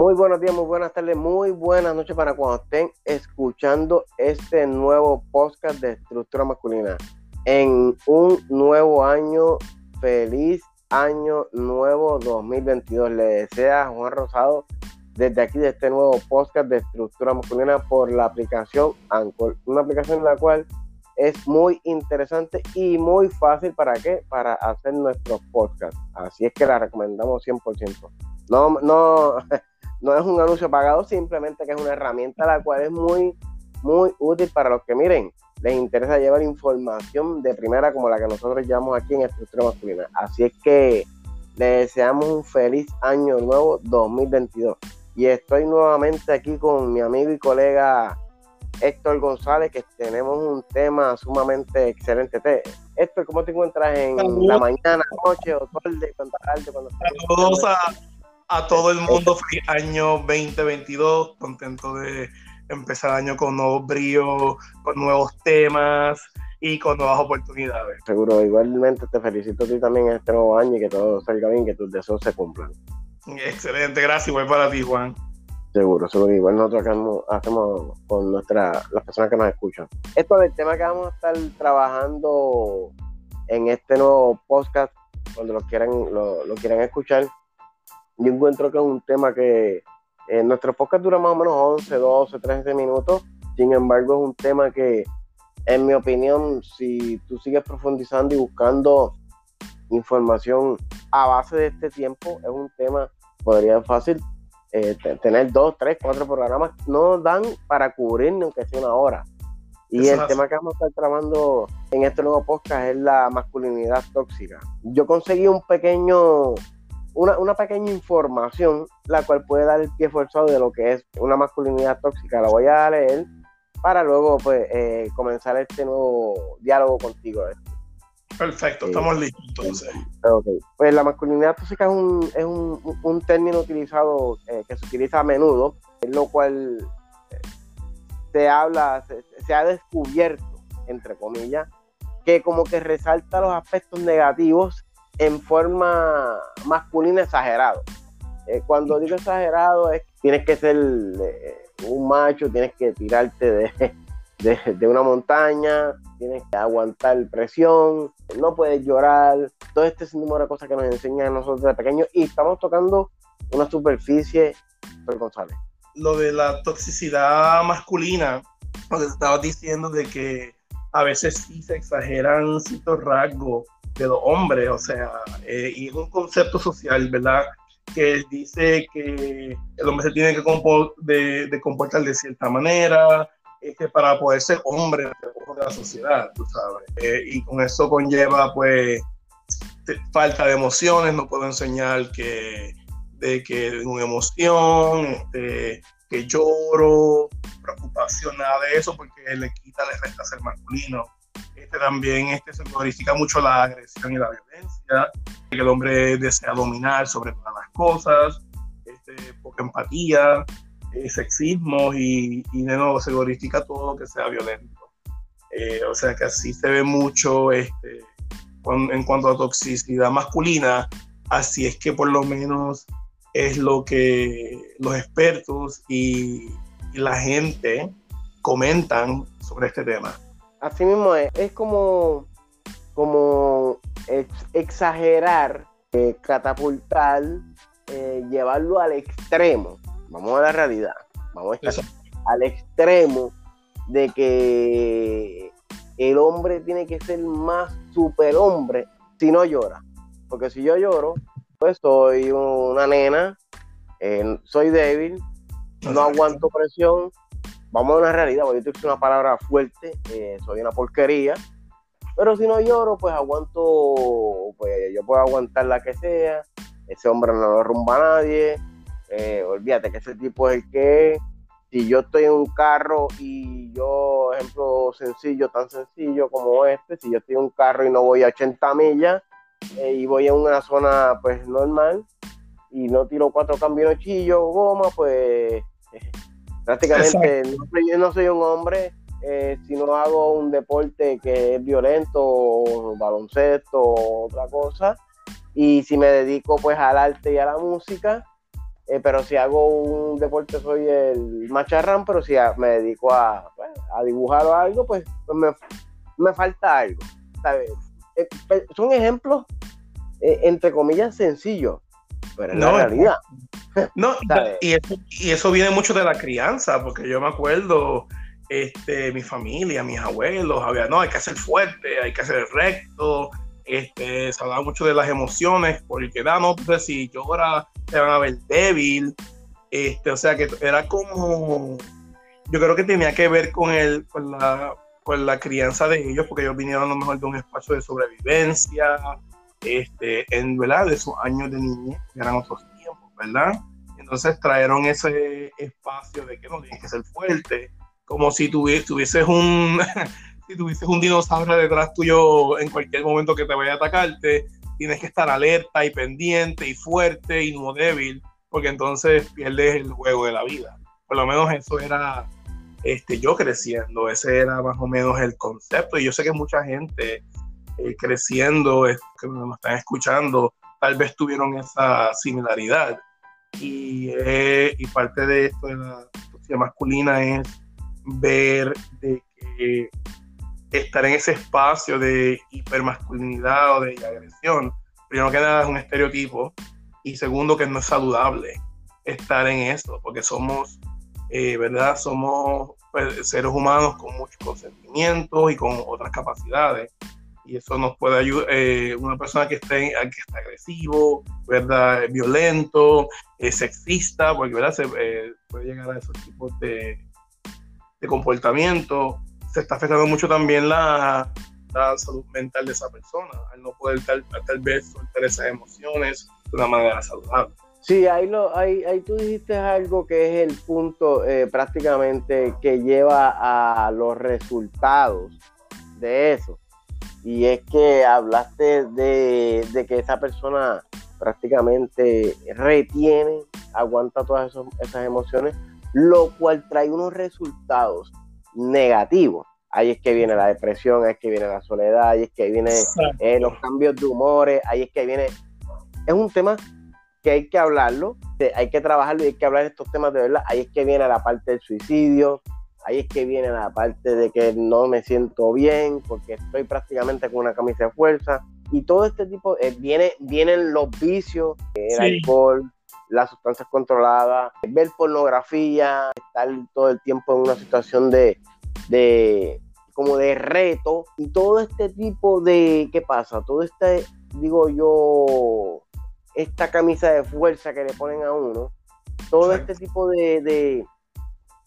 Muy buenos días, muy buenas tardes, muy buenas noches para cuando estén escuchando este nuevo podcast de estructura masculina. En un nuevo año, feliz año nuevo 2022. Le desea Juan Rosado desde aquí de este nuevo podcast de estructura masculina por la aplicación Anchor, una aplicación en la cual es muy interesante y muy fácil para qué? Para hacer nuestros podcasts. Así es que la recomendamos 100%. No, no, no es un anuncio pagado, simplemente que es una herramienta la cual es muy, muy útil para los que miren, les interesa llevar información de primera como la que nosotros llevamos aquí en Estructura Masculina. Así es que les deseamos un feliz año nuevo 2022. Y estoy nuevamente aquí con mi amigo y colega Héctor González, que tenemos un tema sumamente excelente. Héctor, ¿cómo te encuentras en la mañana, noche o tarde? Cuando, cuando Saludos a, a, todo el mundo, feliz año 2022, contento de empezar el año con nuevos bríos, con nuevos temas y con nuevas oportunidades. Seguro, igualmente te felicito a ti también en este nuevo año y que todo salga bien, que tus deseos se cumplan. Excelente, gracias, igual para ti, Juan. Seguro, seguro. Igual nosotros hacemos con nuestra, las personas que nos escuchan. Esto del tema que vamos a estar trabajando en este nuevo podcast, cuando lo quieran, lo, quieran escuchar, yo encuentro que es un tema que en nuestro podcast dura más o menos 11, 12, 13 minutos. Sin embargo, es un tema que, en mi opinión, si tú sigues profundizando y buscando información a base de este tiempo, es un tema, podría fácil eh, tener dos, tres, cuatro programas, no dan para cubrir ni aunque sea una hora. Y el tema que vamos a estar trabajando en este nuevo podcast es la masculinidad tóxica. Yo conseguí un pequeño, una, una, pequeña información, la cual puede dar el pie forzado de lo que es una masculinidad tóxica. La voy a leer para luego pues, eh, comenzar este nuevo diálogo contigo. Perfecto, estamos listos entonces. Pues la masculinidad tóxica es un, es un, un término utilizado eh, que se utiliza a menudo, en lo cual eh, se habla, se, ha descubierto, entre comillas, que como que resalta los aspectos negativos en forma masculina exagerado. Eh, cuando digo exagerado es tienes que ser un macho, tienes que tirarte de, de, de una montaña, tienes que aguantar presión, no puedes llorar, todo este número de cosas que nos enseñan nosotros de pequeños y estamos tocando una superficie, pero. Lo de la toxicidad masculina, lo que estabas diciendo de que a veces sí se exageran ciertos rasgos de los hombres, o sea, eh, y es un concepto social, ¿verdad? Que dice que el hombre se tiene que de comportar de cierta manera, que para poder ser hombre de la sociedad, tú sabes. Eh, y con eso conlleva, pues, falta de emociones, no puedo enseñar que, de que una emoción, este, que lloro, preocupación, nada de eso, porque le quita, le resta ser masculino. Este también este, se glorifica mucho la agresión y la violencia, que el hombre desea dominar sobre todas las cosas, este, poca empatía, eh, sexismo y, y, de nuevo se glorifica todo lo que sea violento. Eh, o sea que así se ve mucho este, en cuanto a toxicidad masculina, así es que por lo menos es lo que los expertos y, la gente comentan sobre este tema. Así mismo es, es como, como exagerar, eh, catapultar, llevarlo al extremo vamos a la realidad, vamos a estar al extremo de que el hombre tiene que ser más superhombre si no llora. Porque si yo lloro, pues soy una nena, eh, soy débil, no aguanto presión. Vamos a una realidad, voy a decir una palabra fuerte, eh, soy una porquería. Pero si no lloro, pues aguanto, pues yo puedo aguantar la que sea. Ese hombre no lo rumba a nadie eh, olvídate que ese tipo es el que Si yo estoy en un carro y yo, ejemplo sencillo, tan sencillo como este, si yo estoy en un carro y no voy a 80 millas eh, y voy a una zona pues normal y no tiro cuatro cambios chillo goma, pues prácticamente no soy, no soy, un hombre eh, si no hago un deporte que es violento, baloncesto o otra cosa. Y si me dedico pues al arte y a la música, eh, pero si hago un deporte soy el macharrán, pero si me dedico a, pues, a dibujar o algo, pues, pues me, me, falta algo. Eh, son ejemplos, entre comillas, sencillos, pero la realidad. No, y eso, y eso viene mucho de la crianza, porque yo me acuerdo este, mi familia, mis abuelos, había, no, hay que ser fuerte, hay que ser recto, este, se hablaba mucho de las emociones, porque da, no, pues si llora, te van a ver débil, este, o sea que era como, yo creo que tenía que ver con, el, con, la, con la crianza de ellos, porque ellos vinieron a lo mejor de un espacio de sobrevivencia, este, en, ¿verdad? De sus años de niñez, eran otros tiempos, ¿verdad? Entonces trajeron ese espacio de que no tienes que ser fuerte, como si tuvieses un, si tuvieses un dinosaurio detrás tuyo en cualquier momento que te vaya a atacarte, tienes que estar alerta y pendiente y fuerte y no débil, porque entonces pierdes el juego de la vida. Por lo menos eso era este, yo creciendo, ese era más o menos el concepto. Y yo sé que mucha gente creciendo, que nos están escuchando, tal vez tuvieron esa similaridad. Y, eh, y parte de esto de la sociedad masculina es ver que estar en ese espacio de hipermasculinidad o de agresión, primero que nada es un estereotipo y segundo que no es saludable estar en eso, porque somos, eh, ¿verdad? Somos pues, seres humanos con muchos consentimientos y con otras capacidades. Y eso nos puede ayudar, eh, una persona que esté, que está agresivo, ¿verdad? Violento, sexista, porque ¿verdad? Se, eh, puede llegar a esos tipos de, de comportamiento, se está afectando mucho también la, la salud mental de esa persona, al no poder tal, tal vez soltar esas emociones de una manera saludable. Sí, ahí, lo, ahí, ahí tú dijiste algo que es el punto eh, prácticamente que lleva a los resultados de eso. Y es que hablaste de, de que esa persona prácticamente retiene, aguanta todas esas emociones lo cual trae unos resultados negativos. Ahí es que viene la depresión, ahí es que viene la soledad, ahí es que vienen eh, los cambios de humores, ahí es que viene... Es un tema que hay que hablarlo, hay que trabajarlo y hay que hablar de estos temas de verdad. Ahí es que viene la parte del suicidio, ahí es que viene la parte de que no me siento bien porque estoy prácticamente con una camisa de fuerza. Y todo este tipo, eh, viene, vienen los vicios, el alcohol, las sustancias controladas, ver pornografía, estar todo el tiempo en una situación de, de como de reto y todo este tipo de, ¿qué pasa? Todo este, digo yo, esta camisa de fuerza que le ponen a uno, todo este tipo de, de,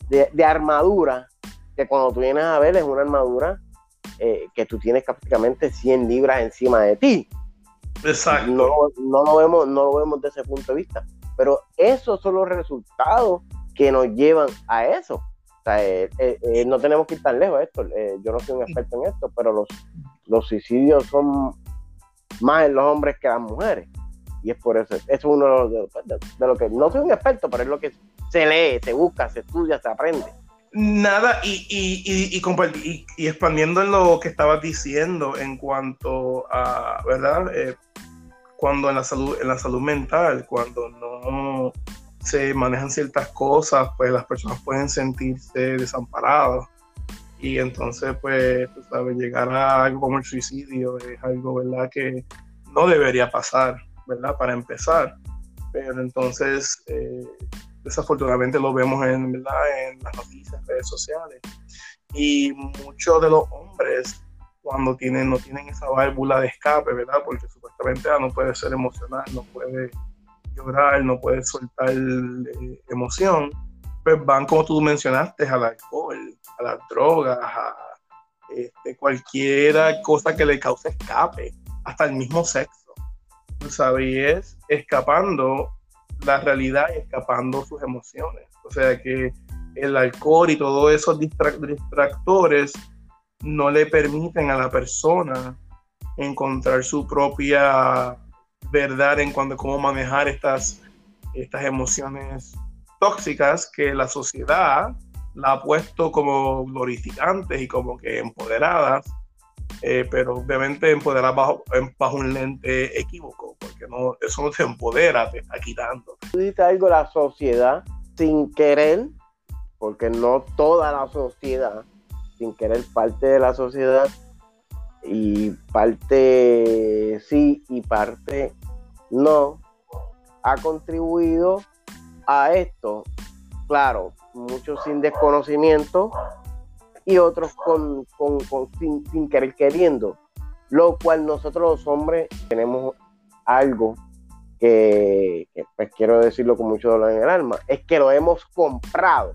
de, armadura, que cuando tú vienes a ver es una armadura eh, que tú tienes prácticamente 100 libras encima de ti. Exacto. No, no, lo vemos, no lo vemos desde ese punto de vista. Pero esos son los resultados que nos llevan a eso. O sea, eh, eh, no tenemos que ir tan lejos esto. yo no soy un experto en esto, pero los, los suicidios son más en los hombres que en las mujeres. Y es por eso, eso es uno de, de, lo que, no soy un experto, pero es lo que se lee, se busca, se estudia, se aprende. Nada, y, y, y, y, expandiendo en lo que estabas diciendo en cuanto a, ¿verdad? cuando en la salud, en la salud mental, cuando no se manejan ciertas cosas, pues las personas pueden sentirse desamparadas. Y entonces, pues, tú sabes, llegar a algo como el suicidio es algo, ¿verdad?, que no debería pasar, ¿verdad?, para empezar. Pero entonces, eh, desafortunadamente lo vemos en, ¿verdad? en las noticias, en redes sociales. Y muchos de los hombres cuando tienen, no tienen esa válvula de escape, ¿verdad? Porque supuestamente ah, no puede ser emocional, no puede llorar, no puede soltar eh, emoción, pues van, como tú mencionaste, al alcohol, a las drogas, a este, cualquier cosa que le cause escape, hasta el mismo sexo. ¿Sabes? Escapando la realidad y escapando sus emociones. O sea que el alcohol y todos esos distractores no le permiten a la persona encontrar su propia verdad en cuanto a cómo manejar estas, estas emociones tóxicas que la sociedad la ha puesto como glorificantes y como que empoderadas, eh, pero obviamente empoderadas bajo, bajo un lente equívoco, porque porque no, eso no te empodera, te está quitando. Tú dices algo, la sociedad, sin querer, porque no toda la sociedad, sin querer parte de la sociedad, y parte sí y parte no, ha contribuido a esto. Claro, muchos sin desconocimiento y otros con, sin, querer queriendo. Lo cual nosotros los hombres tenemos algo que, pues quiero decirlo con mucho dolor en el alma, es que lo hemos comprado.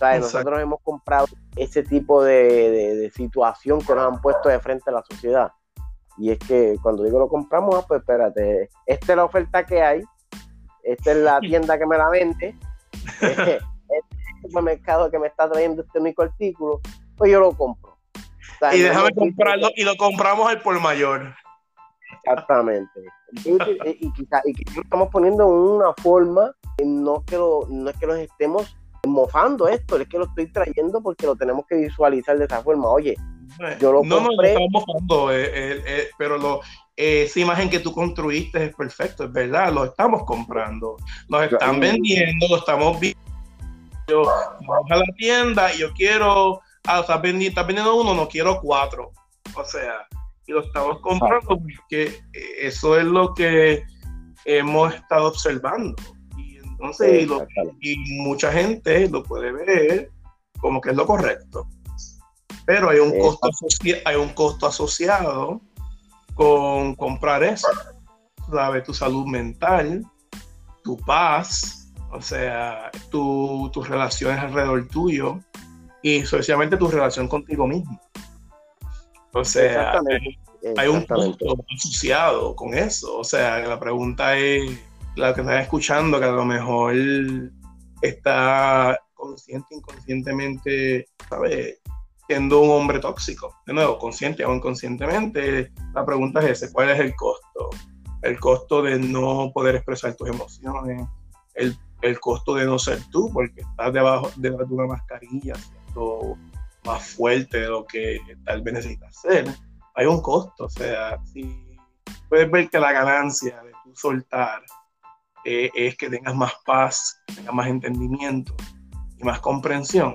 nosotros hemos comprado ese tipo de, situación que nos han puesto de frente a la sociedad. Y es que cuando digo lo compramos, ah, pues espérate, esta es la oferta que hay, esta es la tienda que me la vende, el supermercado que me está trayendo este único artículo, pues yo lo compro. y déjame comprarlo y lo compramos al por mayor. Exactamente. Y, y, quizá, y lo estamos poniendo en una forma, no, que no es que los estemos mofando esto, es que lo estoy trayendo porque lo tenemos que visualizar de esa forma. Oye, yo lo no, compré. No, no, estamos mofando, eh, eh, eh, pero lo, esa imagen que tú construiste es perfecto, es verdad, lo estamos comprando. Nos están vendiendo, lo estamos viendo. Vamos a la tienda y yo quiero, ah, estás vendiendo, vendiendo uno, no quiero cuatro. O sea, y lo estamos comprando porque eso es lo que hemos estado observando. Entonces, y, mucha gente lo puede ver como que es lo correcto. Pero hay un, costo, hay un costo asociado con comprar eso. ¿Sabes? Tu salud mental, tu paz, o sea, tu, tus relaciones alrededor tuyo y especialmente tu relación contigo mismo. O sea, hay un costo asociado con eso. O sea, la pregunta es la que está escuchando, que a lo mejor está consciente, inconscientemente, ¿sabes? Siendo un hombre tóxico. De nuevo, consciente o inconscientemente, la pregunta es ese, ¿cuál es el costo? El costo de no poder expresar tus emociones, el, el costo de no ser tú, porque estás debajo de una mascarilla, siendo más fuerte de lo que tal vez necesitas ser. Hay un costo, o sea, si puedes ver que la ganancia de tu soltar eh, es que tengas más paz, tengas más entendimiento y más comprensión.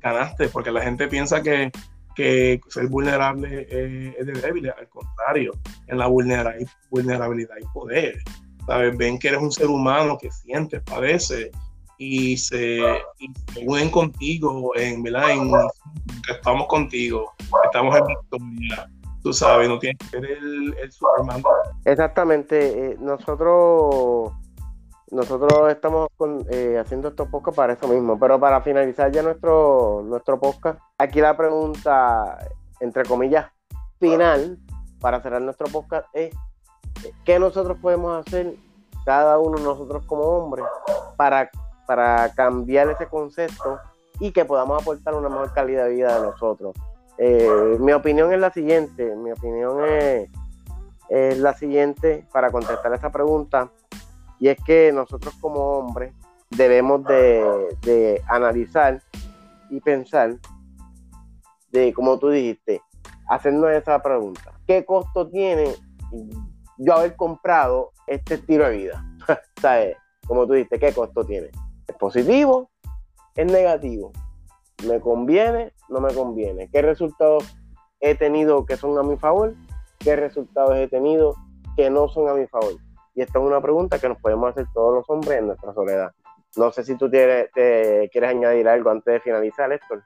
Ganaste, porque la gente piensa que, que ser vulnerable es, de débil, al contrario, en la vulnerabilidad hay poder. Ven que eres un ser humano que siente, padece y se, unen contigo, en, ¿verdad? estamos contigo, estamos en victoria. Tú sabes, no tienes que ser el, el Superman. Exactamente. Eh, nosotros nosotros estamos eh, haciendo estos podcast para eso mismo, pero para finalizar ya nuestro, nuestro podcast, aquí la pregunta, entre comillas, final, para cerrar nuestro podcast, es ¿qué nosotros podemos hacer, cada uno de nosotros como hombres, para, para cambiar ese concepto y que podamos aportar una mejor calidad de vida de nosotros? Eh, mi opinión es la siguiente, mi opinión es, es la siguiente, para contestar esa pregunta, y es que nosotros como hombres debemos de, analizar y pensar de, como tú dijiste, hacernos esa pregunta. ¿Qué costo tiene yo haber comprado este estilo de vida? ¿Sabes? Como tú dijiste, ¿qué costo tiene? ¿Es positivo? ¿Es negativo? ¿Me conviene? ¿No me conviene? ¿Qué resultados he tenido que son a mi favor? ¿Qué resultados he tenido que no son a mi favor? Y esta es una pregunta que nos podemos hacer todos los hombres en nuestra soledad. No sé si tú quieres añadir algo antes de finalizar, Héctor.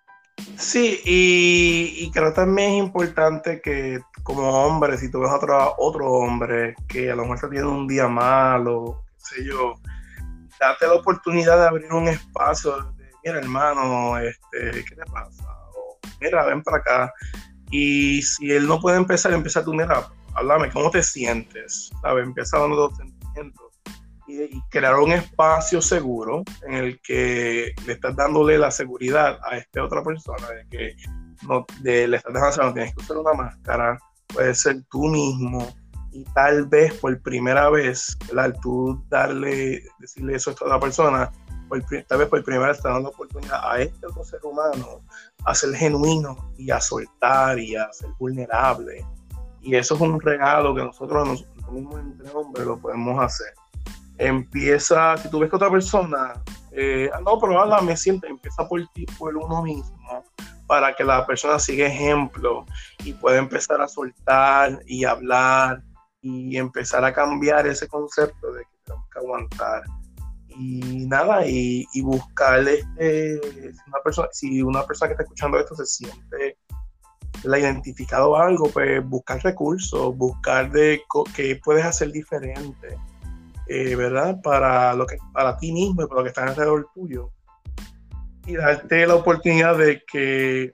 Sí, y, creo también es importante que como hombre, si tú ves otro, otro hombre que a lo mejor tiene un día malo, qué sé yo, date la oportunidad de abrir un espacio de, mira hermano, este, ¿qué te pasa? O, mira, ven para acá. Y si él no puede empezar, empieza tú, mira, háblame, ¿cómo te sientes? ¿Sabes? Empieza dando los sentimientos y, crear un espacio seguro en el que le estás dándole la seguridad a esta otra persona de que no, de, le estás dejando no tienes que usar una máscara, puedes ser tú mismo. Y tal vez por primera vez, tú darle, decirle eso a esta otra persona, tal vez por primera vez está dando oportunidad a este otro ser humano a ser genuino y a soltar y a ser vulnerable. Y eso es un regalo que nosotros, nosotros mismos entre lo podemos hacer. Empieza, si tú ves que otra persona, eh, no, pero me siento, empieza por ti, por uno mismo, para que la persona siga ejemplo y pueda empezar a soltar y hablar y empezar a cambiar ese concepto de que tenemos que aguantar. Y nada, y, y buscar este, si una, persona, si una persona que está escuchando esto se siente la identificado algo, pues buscar recursos, buscar de qué puedes hacer diferente, eh, ¿verdad? Para, lo que, para ti mismo y para lo que está alrededor tuyo. Y darte la oportunidad de que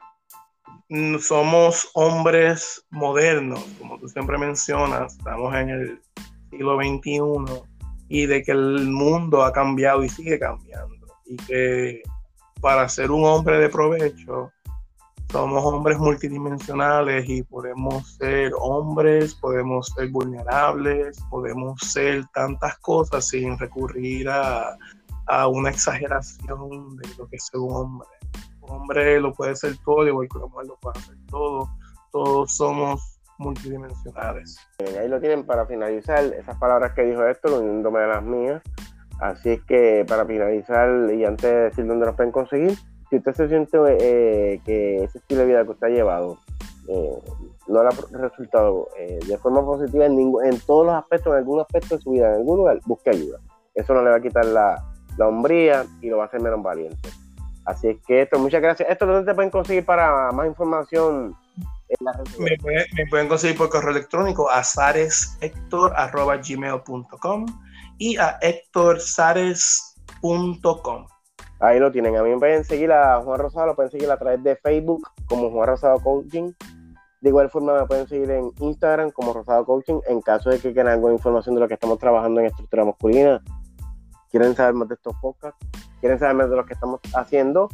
somos hombres modernos, como tú siempre mencionas, estamos en el siglo XXI y de que el mundo ha cambiado y sigue cambiando y que para ser un hombre de provecho somos hombres multidimensionales y podemos ser hombres, podemos ser vulnerables, podemos ser tantas cosas sin recurrir a, a una exageración de lo que es ser un hombre. Un hombre lo puede ser todo, igual que una mujer lo puede hacer todo. Todos somos multidimensionales. ahí lo tienen para finalizar esas palabras que dijo Héctor, uniéndome de las mías. Así es que para finalizar y antes de decir dónde nos pueden conseguir, si usted se siente eh, que ese estilo de vida que usted ha llevado eh, no le ha resultado eh, de forma positiva en, en todos los aspectos, en algún aspecto de su vida, en algún lugar, busque ayuda. Eso no le va a quitar la, la hombría y lo va a hacer menos valiente. Así es que esto, muchas gracias. Esto ¿dónde te pueden conseguir para más información me, pueden conseguir por correo electrónico a sareshector.gmail.com y a hectorsares.com. Ahí lo tienen. A mí me pueden seguir a Juan Rosado, lo pueden seguir a través de Facebook como Juan Rosado Coaching. De igual forma me pueden seguir en Instagram como Rosado Coaching en caso de que quieran alguna información de lo que estamos trabajando en estructura masculina. Quieren saber más de estos podcasts, quieren saber más de lo que estamos haciendo,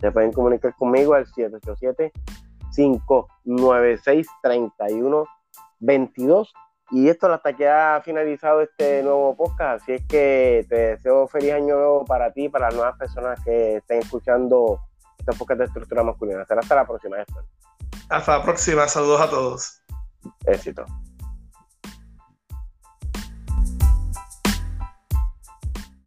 se pueden comunicar conmigo al 787 596 3122 y esto hasta que ha finalizado este nuevo podcast, así es que te deseo feliz año nuevo para ti, para las nuevas personas que estén escuchando este podcast de estructura masculina. hasta la próxima, Hasta la próxima, saludos a todos. Éxito.